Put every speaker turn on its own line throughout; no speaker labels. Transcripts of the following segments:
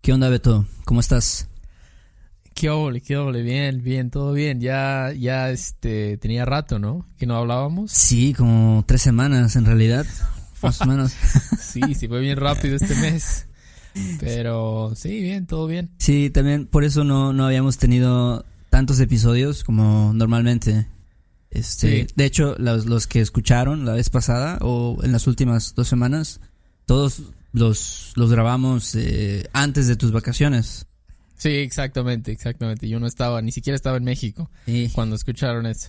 ¿Qué onda, Beto? ¿Cómo estás?
Qué ole, qué ole, bien, bien, todo bien. Ya, ya, este, tenía rato, ¿no? Que no hablábamos.
Sí, como tres semanas en realidad, más o menos.
sí, sí, fue bien rápido este mes. Pero sí, bien, todo bien.
Sí, también por eso no, no habíamos tenido tantos episodios como normalmente. Este,
Sí.
de hecho, los, los que escucharon la vez pasada o en las últimas dos semanas, todos los, los grabamos eh, antes de tus vacaciones.
Sí, exactamente, exactamente. Yo no estaba, ni siquiera estaba en México
Sí.
cuando escucharon eso.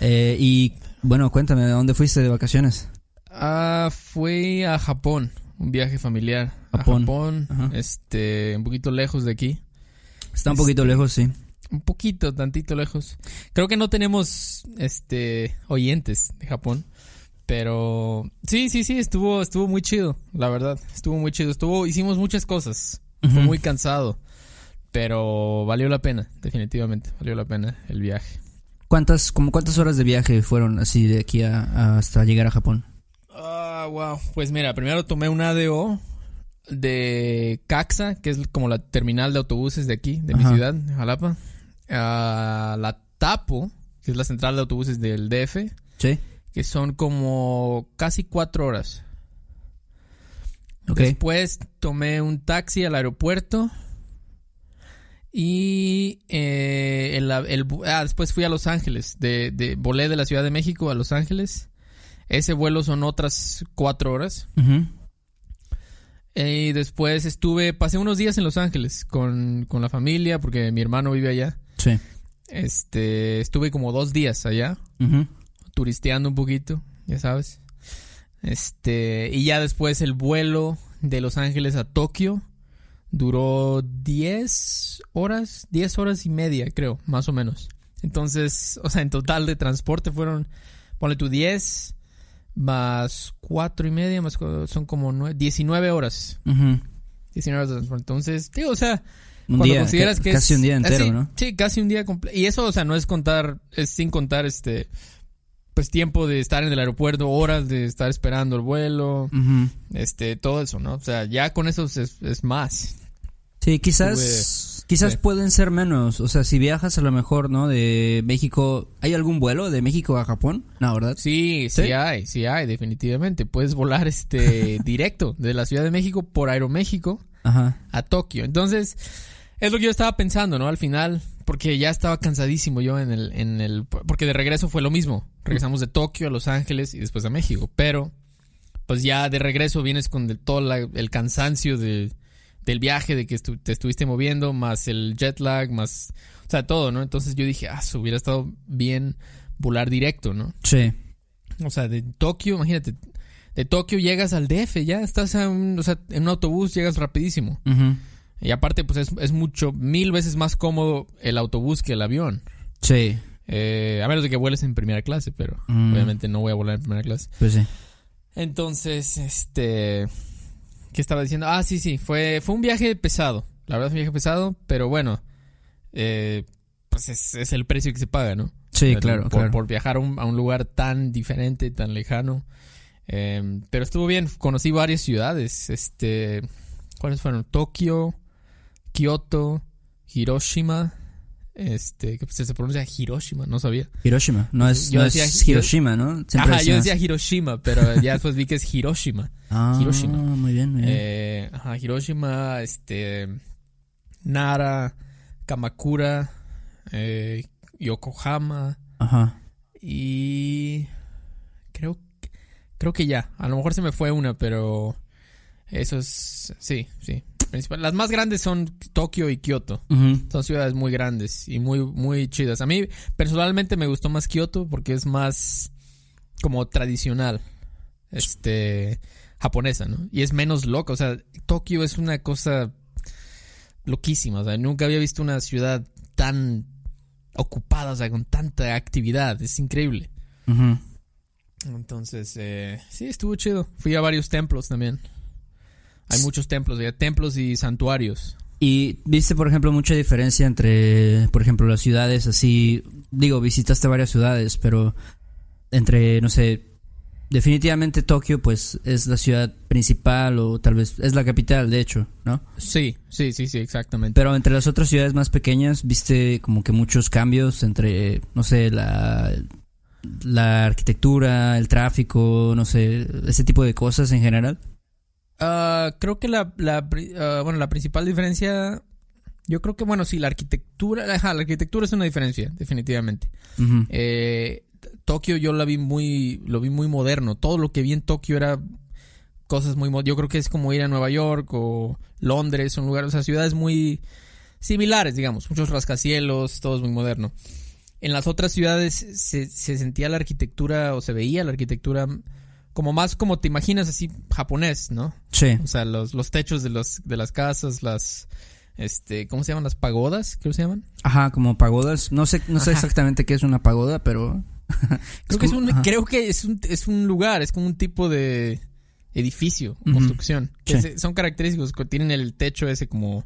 Eh, y bueno, cuéntame, ¿a dónde fuiste de vacaciones?
Ah, fui a Japón, un viaje familiar.
Japón.
A Japón,
Ajá.
este, un poquito lejos de aquí.
Está un poquito
Este,
lejos, sí.
Un poquito, tantito lejos. Creo que no tenemos, este, oyentes de Japón. Pero sí, sí, sí, estuvo, estuvo muy chido, la verdad. Estuvo muy chido. Estuvo, hicimos muchas cosas. Fue
Ujú.
muy cansado. Pero valió la pena, definitivamente. Valió la pena el viaje.
¿Cuántas, como cuántas horas de viaje fueron así de aquí a- a- hasta llegar a Japón?
Ah, wow. Pues mira, primero tomé un ADO de Caxa, que es como la terminal de autobuses de aquí, de mi ciudad, de Jalapa. A la Tapo, que es la central de autobuses del DF,
Sí.
Que son como casi cuatro horas. Después tomé un taxi al aeropuerto. Y eh, el, el- ah, después fui a Los Ángeles. De, de, volé de la Ciudad de México a Los Ángeles. Ese vuelo son otras cuatro horas.
Ujú.
Y después estuve, pasé unos días en Los Ángeles con, con la familia, porque mi hermano vive allá.
Sí.
Este, estuve como dos días allá,
Ujú.
Turisteando un poquito, ya sabes. Este, y ya después el vuelo de Los Ángeles a Tokio duró 10 horas, 10 horas y media, creo, más o menos. Entonces, o sea, en total de transporte fueron, ponle tú 10 más 4 y media, más son como nue- 19 horas.
Ujú.
19 horas de transporte. Entonces, digo, o sea,
Un
cuando
día,
consideras que
casi
es-
un día entero, ¿no?
Sí, casi un día completo. Y eso, o sea, no es contar, es sin contar este, pues tiempo de estar en el aeropuerto, horas de estar esperando el vuelo, este, todo eso, ¿no? O sea, ya con eso es, es más.
Sí, quizás, quizás
sí.
pueden ser menos. O sea, si viajas a lo mejor, ¿no? De México, ¿hay algún vuelo de México a Japón? No, ¿verdad?
Sí, sí,
¿Sí?
hay, sí hay, definitivamente. Puedes volar este directo de la Ciudad de México por Aeroméxico
Ajá.
a Tokio. Entonces, es lo que yo estaba pensando, ¿no? Al final, porque ya estaba cansadísimo yo en el, en el, porque de regreso fue lo mismo. Regresamos de Tokio a Los Ángeles y después a México. Pero, pues ya de regreso vienes con de- todo la- el cansancio de, del viaje, de que estu- te estuviste moviendo, más el jet lag, más, o sea, todo, ¿no? Entonces yo dije, ah, su, hubiera estado bien volar directo, ¿no?
Sí.
O sea, de Tokio, imagínate, de Tokio llegas al DF, ya estás a un- o sea, en un autobús llegas rapidísimo. Y aparte, pues es, es mucho, mil veces más cómodo el autobús que el avión.
Sí.
Eh, a menos de que vueles en primera clase, pero
Mm.
obviamente no voy a volar en primera clase.
Pues sí.
Entonces, este... ¿Qué estaba diciendo? Ah, sí, sí, fue, fue un viaje pesado. La verdad es un viaje pesado, pero bueno, eh, pues es, es el precio que se paga, ¿no?
Sí, claro,
por,
claro.
por viajar a un, a un lugar tan diferente, tan lejano. Eh, pero estuvo bien, conocí varias ciudades. Este, ¿cuáles fueron? Tokio, Kioto, Hiroshima. Este, que se pronuncia Hiroshima, no sabía.
Hiroshima. No es,
Yo
no
decía-
es Hiroshima, ¿no? Siempre
Ajá, yo decía Hiroshima, pero ya después vi que es Hiroshima.
Ah,
Hiroshima.
Muy bien, muy bien.
Eh, ajá, Hiroshima, este, Nara, Kamakura, eh, Yokohama
Ajá.
y creo creo que ya. A lo mejor se me fue una, pero eso es sí, sí. Las más grandes son Tokio y Kioto. Son ciudades muy grandes y muy muy chidas. A mí personalmente me gustó más Kioto porque es más como tradicional. Este japonesa, ¿no? Y es menos loca, o sea, Tokio es una cosa loquísima. O sea, nunca había visto una ciudad tan ocupada, o sea, con tanta actividad. Es increíble. Entonces, eh, sí, estuvo chido. Fui a varios templos también. Hay muchos templos, ya, templos y santuarios.
Y viste, por ejemplo, mucha diferencia entre, por ejemplo, las ciudades así. Digo, visitaste varias ciudades, pero entre, no sé, definitivamente Tokio, pues es la ciudad principal o tal vez es la capital, de hecho, ¿no?
Sí, sí, sí, sí, exactamente.
Pero entre las otras ciudades más pequeñas, viste como que muchos cambios entre, no sé, la, la arquitectura, el tráfico, no sé, ese tipo de cosas en general.
Ah, creo que la, ah, bueno, la principal diferencia, yo creo que, bueno, sí, la arquitectura, ajá, la arquitectura es una diferencia, definitivamente. Eh, Tokio yo la vi muy, lo vi muy moderno. Todo lo que vi en Tokio era cosas muy, yo creo que es como ir a Nueva York o Londres, son lugares, o sea, ciudades muy similares, digamos, muchos rascacielos, todo es muy moderno. En las otras ciudades se, se sentía la arquitectura o se veía la arquitectura como más como te imaginas así japonés, ¿no?
Sí.
O sea, los, los techos de los de las casas, las este, ¿cómo se llaman? Las pagodas, ¿qué se llaman?
Ajá, como pagodas. No sé, no sé
Ajá.
exactamente qué es una pagoda, pero.
Creo que es un,
ajá.
creo que es un, es un lugar, es como un tipo de edificio, construcción. Que
Sí.
se- son característicos, que tienen el techo ese como,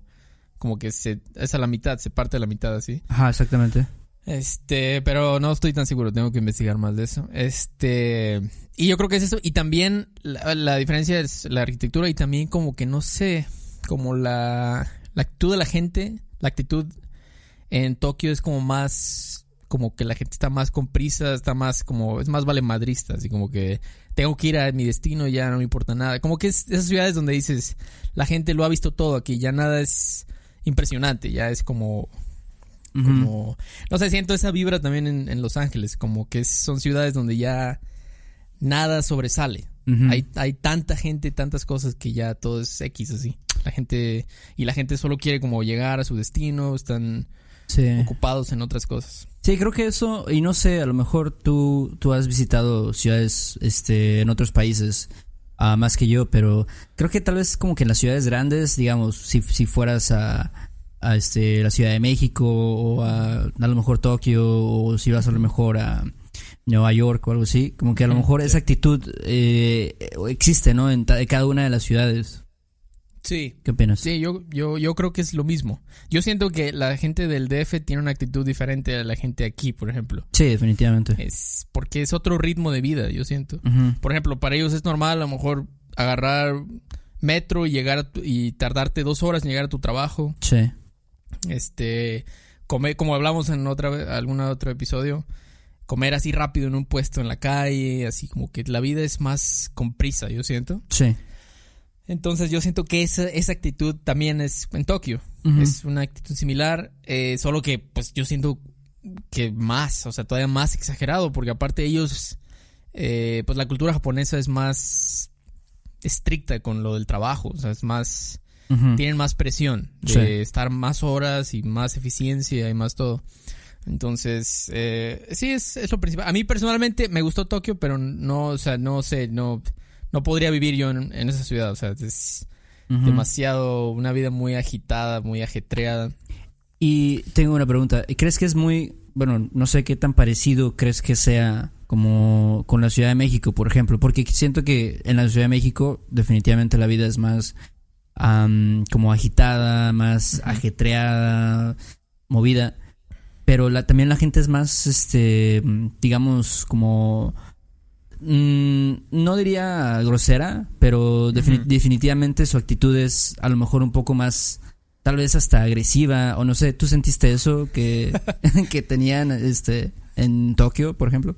como que se, es a la mitad, se parte a la mitad así.
Ajá, exactamente.
Este, pero no estoy tan seguro, tengo que investigar más de eso. Este, y yo creo que es eso. Y también la, diferencia es la arquitectura y también como que no sé, como la, la actitud de la gente, la actitud en Tokio es como más, como que la gente está más con prisa, está más como, es más valemadrista, así como que tengo que ir a mi destino, ya no me importa nada. Como que es esas ciudades donde dices, la gente lo ha visto todo aquí, ya nada es impresionante, ya es como Como no sé siento esa vibra también en, en Los Ángeles como que son ciudades donde ya nada sobresale. Hay, hay tanta gente tantas cosas que ya todo es X así. La gente y la gente solo quiere como llegar a su destino están
Sí.
ocupados en otras cosas.
Sí, creo que eso, y no sé, a lo mejor tú, tú has visitado ciudades este, en otros países ah, más que yo, pero creo que tal vez como que en las ciudades grandes, digamos, si, si fueras a, a este, la Ciudad de México o a, a lo mejor Tokio o si vas a lo mejor a Nueva York o algo así, como que a lo mejor
sí.
esa actitud eh, existe, ¿no? En cada una de las ciudades.
sí
¿Qué opinas?
Sí, yo, yo, yo creo que es lo mismo. Yo siento que la gente del DF tiene una actitud diferente a la gente aquí, por ejemplo.
Sí, definitivamente.
Es porque es otro ritmo de vida, yo siento. Por ejemplo, para ellos es normal a lo mejor agarrar metro y llegar a tu- y tardarte dos horas en llegar a tu trabajo.
Sí.
Este, comer, como hablamos en otra algún otro episodio, comer así rápido en un puesto en la calle, así como que la vida es más con prisa, yo siento.
Sí.
Entonces yo siento que esa, esa actitud también es en Tokio. Es una actitud similar, eh, solo que pues yo siento que más, o sea, todavía más exagerado, porque aparte ellos, eh, pues la cultura japonesa es más estricta con lo del trabajo, o sea, es más, Tienen más presión de
Sí.
estar más horas y más eficiencia y más todo. Entonces, eh, sí, es, es lo principal. A mí personalmente me gustó Tokio, pero no, o sea, no sé, no, no podría vivir yo en, en esa ciudad, o sea, es demasiado, una vida muy agitada, muy ajetreada.
Y tengo una pregunta. ¿Crees que es muy, bueno, no sé qué tan parecido crees que sea como con la Ciudad de México, por ejemplo? Porque siento que en la Ciudad de México definitivamente la vida es más am, como agitada, más ajetreada, movida. Pero la, también la gente es más, este, digamos, como... mm, no diría grosera, pero defini- definitivamente su actitud es a lo mejor un poco más tal vez hasta agresiva o no sé, ¿tú sentiste eso que, que tenían este en Tokio, por ejemplo?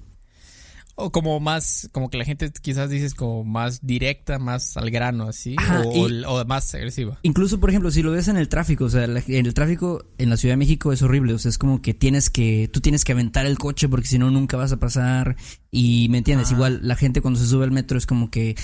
O como más, como que la gente quizás dices como más directa, más al grano, así,
Ajá,
o, más agresiva.
Incluso, por ejemplo, si lo ves en el tráfico, o sea, la- en el tráfico en la Ciudad de México es horrible, o sea, es como que tienes que, tú tienes que aventar el coche porque si no nunca vas a pasar y, ¿me entiendes? Igual la gente cuando se sube al metro es como que,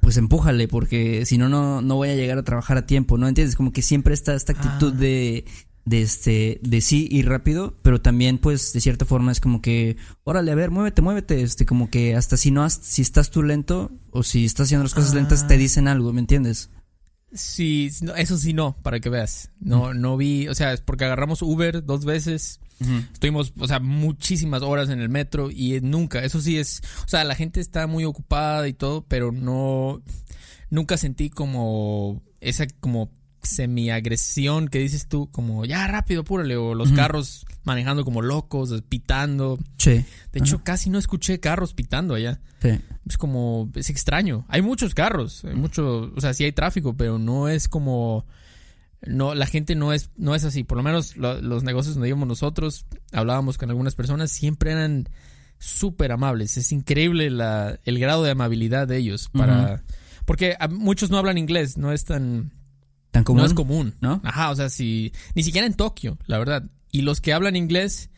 pues empújale porque si no, no, no voy a llegar a trabajar a tiempo, ¿no? ¿Entiendes? Como que siempre está esta actitud
Ah.
de, de este, de sí ir rápido, pero también pues de cierta forma es como que, órale, a ver, muévete, muévete, este, como que hasta si no, has- si estás tú lento o si estás haciendo las cosas
Ah.
lentas te dicen algo, ¿me entiendes?
Sí, eso sí no, para que veas. No, no vi, o sea, es porque agarramos Uber dos veces. Estuvimos, o sea, muchísimas horas en el metro y nunca, eso sí es, o sea, la gente está muy ocupada y todo, pero no, nunca sentí como esa como semi-agresión que dices tú, como ya rápido, apúrale, o los carros manejando como locos, pitando.
Sí.
De hecho, casi no escuché carros pitando allá.
Sí.
Es como, es extraño. Hay muchos carros, hay mucho, o sea, sí hay tráfico, pero no es como, no, la gente no es, no es así. Por lo menos lo- los negocios donde íbamos nosotros, hablábamos con algunas personas, siempre eran súper amables. Es increíble la, el grado de amabilidad de ellos para, porque muchos no hablan inglés, no es tan,
Tan común.
no es común.
¿no?
Ajá, o sea, si, ni siquiera en Tokio, la verdad. Y los que hablan inglés,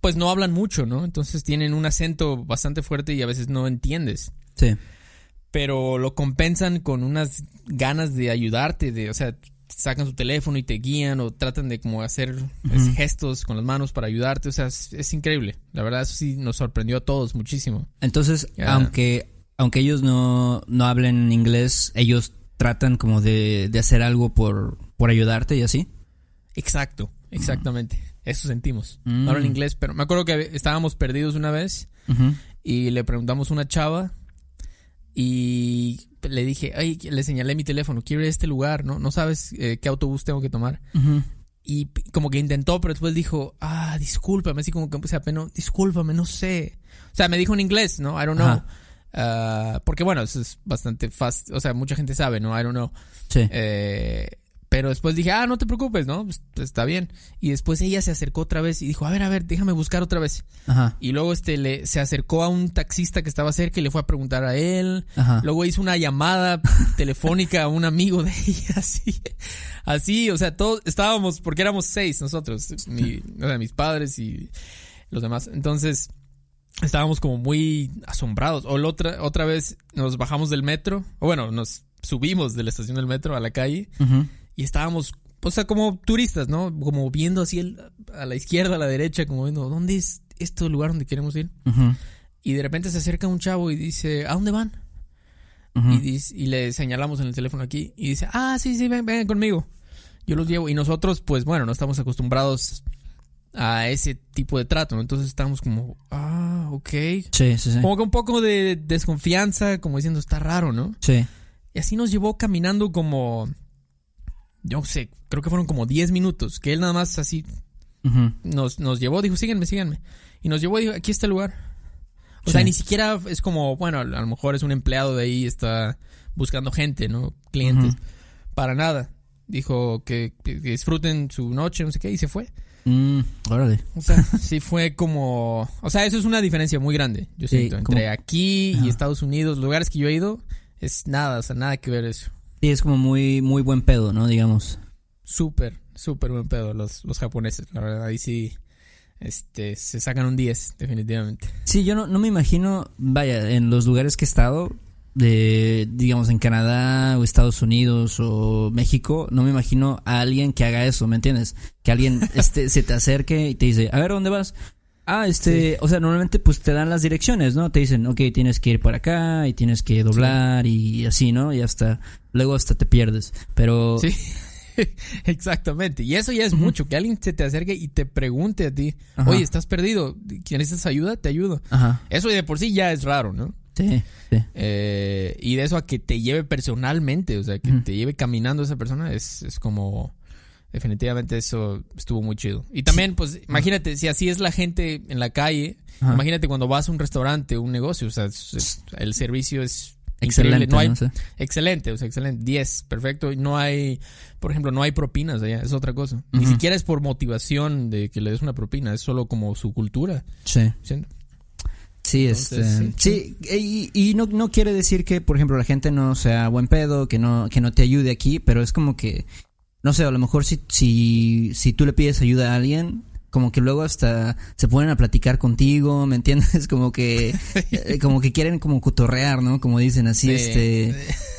pues no hablan mucho, ¿no? Entonces tienen un acento bastante fuerte y a veces no entiendes.
Sí.
Pero lo compensan con unas ganas de ayudarte, de, o sea, sacan su teléfono y te guían o tratan de como hacer pues, gestos con las manos para ayudarte, o sea, es, es increíble. La verdad, eso sí nos sorprendió a todos muchísimo.
Entonces, aunque, aunque ellos no, no hablen inglés, ellos tratan como de, de hacer algo por, por ayudarte y así.
Exacto, exactamente. Eso sentimos.
Mm.
No hablan inglés, pero me acuerdo que estábamos perdidos una vez y le preguntamos a una chava y le dije, ay, le señalé mi teléfono, quiero ir a este lugar, ¿no? No sabes eh, qué autobús tengo que tomar. Y como que intentó, pero después dijo, ah, discúlpame, así como que se apenó, discúlpame, no sé. O sea, me dijo en inglés, ¿no? I don't know.
Ajá.
Ah, porque bueno, eso es bastante fácil, o sea, mucha gente sabe, ¿no? I don't know.
Sí.
Eh, pero después dije, ah, no te preocupes, ¿no? Pues, está bien. Y después ella se acercó otra vez y dijo, a ver, a ver, déjame buscar otra vez.
Ajá.
Y luego este le se acercó a un taxista que estaba cerca y le fue a preguntar a él.
Ajá.
Luego hizo una llamada telefónica a un amigo de ella, así. Así, o sea, todos estábamos, porque éramos seis nosotros, mi- o sea, mis padres y los demás. Entonces, estábamos como muy asombrados. O la otra, otra vez nos bajamos del metro, o bueno, nos subimos de la estación del metro a la calle y estábamos, o sea, como turistas, ¿no? Como viendo así el- a la izquierda, a la derecha, como viendo, ¿dónde es este lugar donde queremos ir? Y de repente se acerca un chavo y dice, ¿a dónde van? Y, dice- y le señalamos en el teléfono aquí y dice, ah, sí, sí, ven, ven conmigo. Yo los llevo. Y nosotros, pues bueno, no estamos acostumbrados a ese tipo de trato, ¿no? Entonces estamos como, ah, ok.
Sí, sí, sí.
Como que un poco de desconfianza, como diciendo, está raro, ¿no?
Sí.
Y así nos llevó caminando como, yo no sé, creo que fueron como 10 minutos, que él nada más así nos, nos llevó, dijo, síganme, síganme. Y nos llevó y dijo, aquí está el lugar. O
Sí.
sea, ni siquiera es como, bueno, a lo mejor es un empleado de ahí, está buscando gente, ¿no? Clientes. Para nada. Dijo que, que disfruten su noche, no sé qué, y se fue.
Mm, órale.
O sea, sí fue como... O sea, eso es una diferencia muy grande, yo
Sí,
siento. Entre
como-
aquí
Ajá.
y Estados Unidos, lugares que yo he ido, es nada, o sea, nada que ver eso.
Sí, es como muy, muy buen pedo, ¿no? Digamos.
Súper, súper buen pedo los, los japoneses, la verdad. Ahí sí, este, se sacan un 10, definitivamente.
Sí, yo no, no me imagino, vaya, en los lugares que he estado, de, digamos, en Canadá o Estados Unidos o México, no me imagino a alguien que haga eso, ¿me entiendes? Que alguien este, se te acerque y te dice, a ver, ¿dónde vas? Ah, este, o sea, normalmente pues te dan las direcciones, ¿no? Te dicen, ok, tienes que ir por acá y tienes que doblar y así, ¿no? Y hasta, luego hasta te pierdes. Pero,
Sí, exactamente. Y eso ya es mucho, que alguien se te acerque y te pregunte a ti,
Ajá.
oye, ¿estás perdido? ¿Necesitas ayuda? Te ayudo.
ajá,
Eso de por sí ya es raro, ¿no?
Sí, sí.
Eh, y de eso a que te lleve personalmente, o sea, que te lleve caminando esa persona, es, es como... Definitivamente eso estuvo muy chido. Y también, pues, imagínate, si así es la gente en la calle,
Ajá.
imagínate cuando vas a un restaurante, un negocio, o sea, es- es- el servicio es
Excelente.
No hay. Excelente, o sea, excelente. 10, perfecto. Y no hay, por ejemplo, no hay propinas allá, es otra cosa. Ni siquiera es por motivación de que le des una propina, es solo como su cultura.
Sí.
¿sí?
Sí,
Entonces,
este, sí, y, y no, no quiere decir que, por ejemplo, la gente no sea buen pedo, que no, que no te ayude aquí, pero es como que, no sé, a lo mejor si, si, si tú le pides ayuda a alguien, como que luego hasta se ponen a platicar contigo, ¿me entiendes? Como que, eh, como que quieren como cotorrear, ¿no? Como dicen así,
Sí.
este,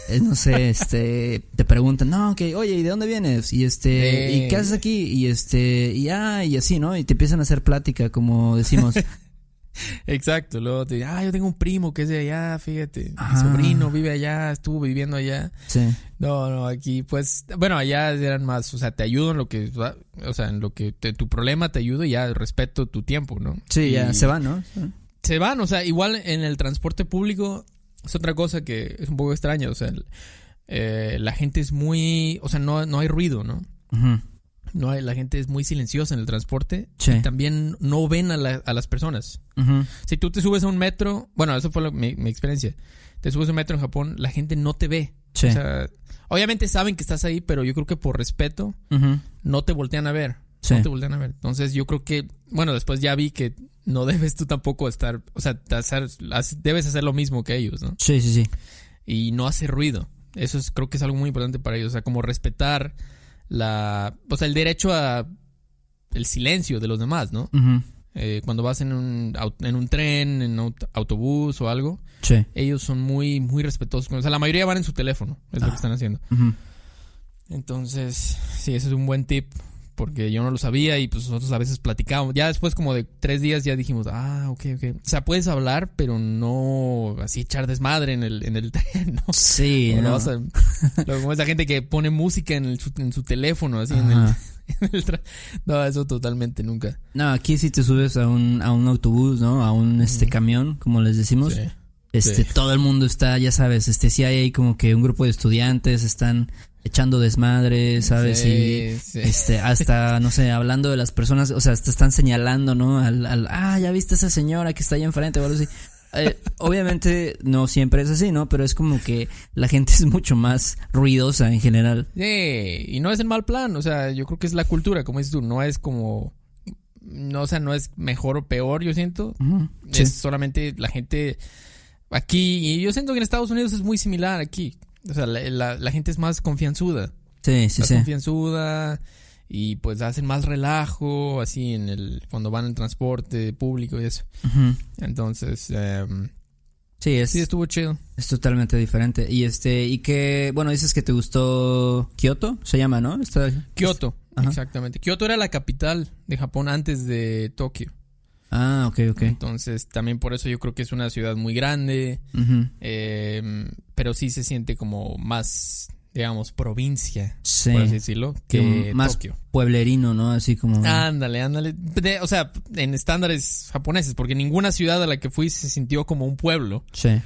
eh, no sé, este, te preguntan, no, que, oye, ¿y de dónde vienes? Y este,
Sí.
¿y qué haces aquí? Y este, y ah, y así, ¿no? Y te empiezan a hacer plática, como decimos.
Exacto, luego te ah, yo tengo un primo que es de allá, fíjate, mi sobrino vive allá, estuvo viviendo allá.
Sí.
No, no, aquí pues, bueno, allá eran más, o sea, te ayudo en lo que, o sea, en lo que te- tu problema te ayudo y ya respeto tu tiempo, ¿no?
Sí, ya se van, ¿no?
Se van, o sea, igual en el transporte público es otra cosa que es un poco extraña, o sea, el- eh, la gente es muy, o sea, no, no hay ruido, ¿no?
Ujú.
No hay, la gente es muy silenciosa en el transporte
Sí.
y también no ven a, la- a las personas. Si tú te subes a un metro, bueno, eso fue lo- mi, mi experiencia. Te subes a un metro en Japón, la gente no te ve.
Sí.
O sea, obviamente saben que estás ahí, pero yo creo que por respeto no te voltean a ver.
Sí.
No te voltean a ver. Entonces yo creo que, bueno, después ya vi que no debes tú tampoco estar, o sea, hacer- hace- debes hacer lo mismo que ellos, ¿no?
Sí, sí, sí.
Y no hacer ruido. Eso es, creo que es algo muy importante para ellos. O sea, como respetar la, o sea, el derecho a el silencio de los demás, ¿no? Eh, cuando vas en un, en un tren, en un autobús o algo,
Sí.
ellos son muy, muy respetuosos. O sea, la mayoría van en su teléfono, es lo
Ah.
que están haciendo. Entonces, sí, ese es un buen tip. Porque yo no lo sabía y pues nosotros a veces platicábamos. Ya después como de tres días ya dijimos, ah, ok, ok. O sea, puedes hablar, pero no así echar desmadre en el, en el tren, ¿no?
Sí,
O no
no.
como esa gente que pone música en, el- su, en su teléfono, así en el,
Ajá.
en el tra- No, eso totalmente nunca.
No, aquí si te subes a un, a un autobús, ¿no? A un este camión, como les decimos.
Sí.
Este,
sí.
todo el mundo está, ya sabes, este, si hay ahí como que un grupo de estudiantes están echando desmadre, ¿sabes? Y
Sí, sí.
este, hasta, no sé, hablando de las personas, o sea, te están señalando, ¿no? Al, al, ah, ya viste a esa señora que está ahí enfrente o algo así. Eh, obviamente no siempre es así, ¿no? Pero es como que la gente es mucho más ruidosa en general.
Sí, y no es en mal plan, o sea, yo creo que es la cultura, como dices tú, no es como, no, o sea, no es mejor o peor, yo siento,
Sí.
es solamente la gente aquí, y yo siento que en Estados Unidos es muy similar aquí, o sea, la, la- la gente es más confianzuda,
Sí, sí,
más
sí.
confianzuda, y pues hacen más relajo, así, en el, cuando van en transporte público y eso,
Ujú.
entonces, em,
Sí, es,
sí, estuvo chido.
es totalmente diferente. Y este, y que, bueno, dices que te gustó Kioto, se llama, ¿no? Está-
Kioto, exactamente, Kioto era la capital de Japón antes de Tokio.
Ah, ok, ok.
Entonces, también por eso yo creo que es una ciudad muy grande, eh, pero sí se siente como más, digamos, provincia,
Sí.
por así decirlo, que
Que más-
Tokio.
Pueblerino, ¿no? Así como.
Ándale, ándale. De- o sea, en estándares japoneses, porque ninguna ciudad a la que fui se sintió como un pueblo.
Sí.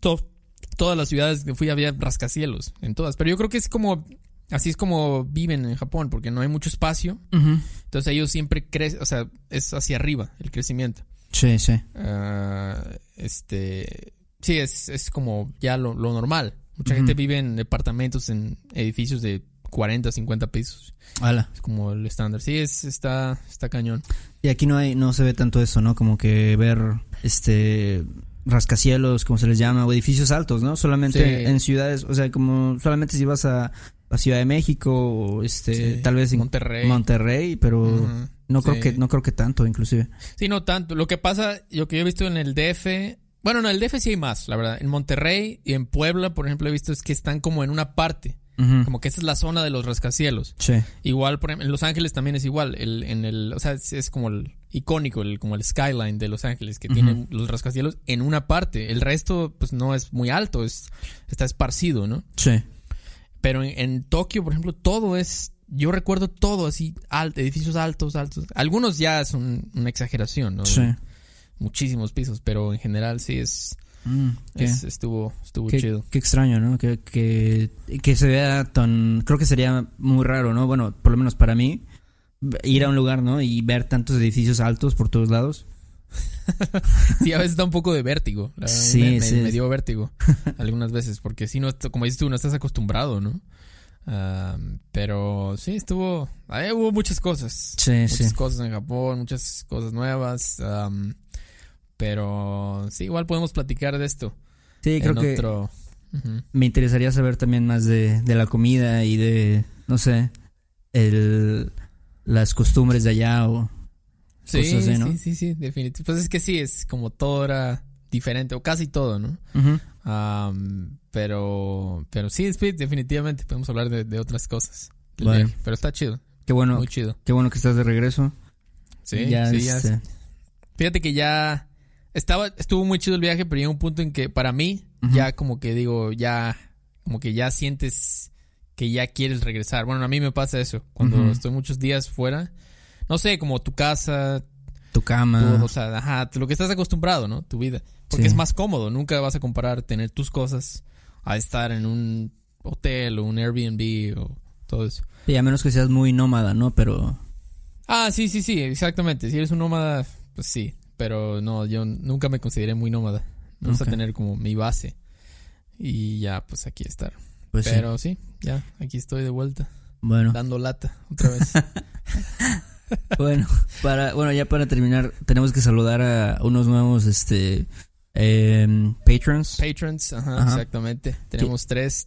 To- todas las ciudades que fui había rascacielos, en todas. Pero yo creo que es como, así es como viven en Japón, porque no hay mucho espacio. Entonces ellos siempre crecen, o sea, es hacia arriba el crecimiento.
Sí, sí.
Ah, este sí es, es como ya lo, lo normal mucha gente vive en departamentos en edificios de 40 50 pisos
Ala.
es como el estándar sí es está está cañón
Y aquí no hay, no se ve tanto eso, ¿no? Como que ver, este, rascacielos, como se les llama, o edificios altos, ¿no? Solamente
Sí.
en ciudades, o sea, como solamente si vas a, a Ciudad de México o este,
Sí.
tal vez en
Monterrey
Monterrey, pero no creo
Sí.
que, no creo que tanto, inclusive.
sí no tanto lo que pasa lo que yo he visto en el DF bueno no en el DF sí hay más la verdad en Monterrey y en Puebla por ejemplo he visto es que están como en una parte como que esa es la zona de los rascacielos
Sí.
Igual, por ejemplo, en Los Ángeles también es igual. El, en el, o sea, es, es como el icónico, el, como el skyline de Los Ángeles, que
Ujú.
tienen los rascacielos en una parte. El resto, pues no es muy alto, es, está esparcido, ¿no?
Sí.
Pero en, en Tokio, por ejemplo, todo es. Yo recuerdo todo así, alto, edificios altos, altos. Algunos ya son una exageración, ¿no?
Sí.
Muchísimos pisos, pero en general sí es.
Mm,
es- estuvo estuvo
Qué,
chido.
qué extraño, ¿no? Que, que, que se vea tan... Creo que sería muy raro, ¿no? Bueno, por lo menos para mí, ir a un lugar, ¿no? Y ver tantos edificios altos por todos lados.
Sí, a veces da un poco de vértigo. la
Sí,
me, me-
sí.
me dio vértigo algunas veces, porque si no, como dices tú, no estás acostumbrado, ¿no? Pero sí, estuvo. ahí hubo muchas cosas.
Sí,
muchas
sí.
cosas en Japón, muchas cosas nuevas. pero sí, igual podemos platicar de esto.
Sí, creo que
otro.
Me interesaría saber también más de, de la comida y de, no sé, el, las costumbres de allá o...
Sí,
Cosas así, ¿no?
sí, sí, sí, definitivamente. Pues es que sí, es como todo era diferente, o casi todo, ¿no? Am, pero, pero sí, sí, definitivamente podemos hablar de, de otras cosas.
Vale.
viaje, Pero está chido,
Qué bueno,
muy chido.
qué bueno que estás de regreso.
Sí,
ya,
sí, ya.
este,
Fíjate que ya estaba, estuvo muy chido el viaje, pero llega un punto en que para mí, ya como que digo, ya, como que ya sientes que ya quieres regresar. Bueno, a mí me pasa eso. Cuando estoy muchos días fuera, no sé, como tu casa,
Tu cama.
tu- o sea, ajá, lo que estás acostumbrado, ¿no? Tu vida. Porque
Sí.
es más cómodo. Nunca vas a comparar tener tus cosas a estar en un hotel o un Airbnb o todo eso.
Sí, a menos que seas muy nómada, ¿no? Pero
Ah, sí, sí, sí, exactamente. Si eres un nómada, pues sí. Pero no, yo nunca me consideré muy nómada. Me gusta
Ok.
tener como mi base. Y ya, pues aquí estar.
pues sí.
Pero sí. ya, aquí estoy de vuelta.
Bueno,
Dando lata otra vez.
bueno, para, bueno, ya para terminar, tenemos que saludar a unos nuevos este em, patrons
Patrons, ajá,
Ajá.
exactamente. Tenemos tres.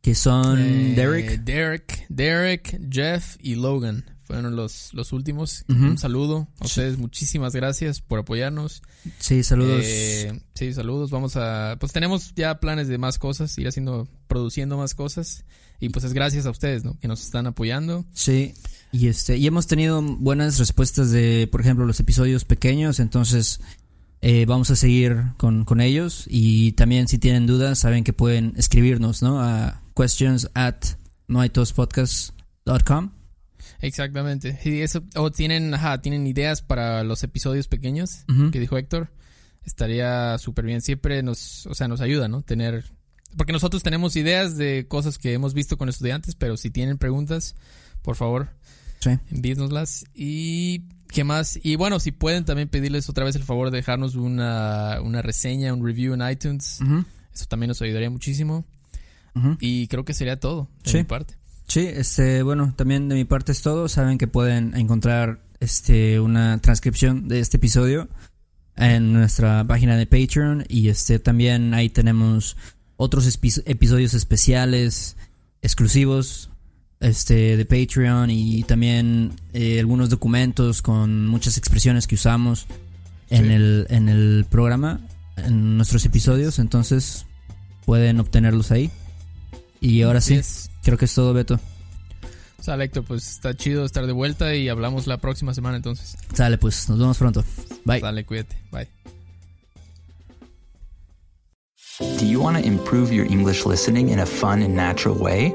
que son
Eh,
Derek,
Derek, Derek, Jeff y Logan. Fueron los, los últimos. Un saludo a
Sí.
ustedes. Muchísimas gracias por apoyarnos.
sí, saludos.
Eh, sí, saludos. Vamos a. Pues tenemos ya planes de más cosas, ir haciendo, produciendo más cosas. Y pues es gracias a ustedes, ¿no? Que nos están apoyando.
Sí, y este, y hemos tenido buenas respuestas de, por ejemplo, los episodios pequeños, entonces eh, vamos a seguir con, con ellos y también si tienen dudas saben que pueden escribirnos, ¿no? A questions at noaitospodcast.com.
Exactamente. Y eso, o tienen, ajá, tienen ideas para los episodios pequeños que dijo Héctor. Estaría súper bien. Siempre nos, o sea, nos ayuda, ¿no? Tener. Porque nosotros tenemos ideas de cosas que hemos visto con estudiantes, pero si tienen preguntas, por favor,
Sí.
envíenoslas. Y qué más. Y bueno, si pueden también pedirles otra vez el favor de dejarnos una, una reseña, un review en iTunes. Eso también nos ayudaría muchísimo. Y creo que sería todo de
Sí.
mi parte.
Sí, este, bueno, también de mi parte es todo. Saben que pueden encontrar este una transcripción de este episodio en nuestra página de Patreon y este también ahí tenemos otros episodios especiales exclusivos este de Patreon y también eh, algunos documentos con muchas expresiones que usamos en
Sí.
el en el programa en nuestros episodios, entonces pueden obtenerlos ahí. Y ahora sí,
Yes.
creo que es todo, Beto.
Sale, Héctor, pues está chido estar de vuelta y hablamos la próxima semana entonces.
Sale, pues, nos vemos pronto. Bye.
Dale, cuídate. Bye.
Do you want to improve your English listening in a fun and natural way?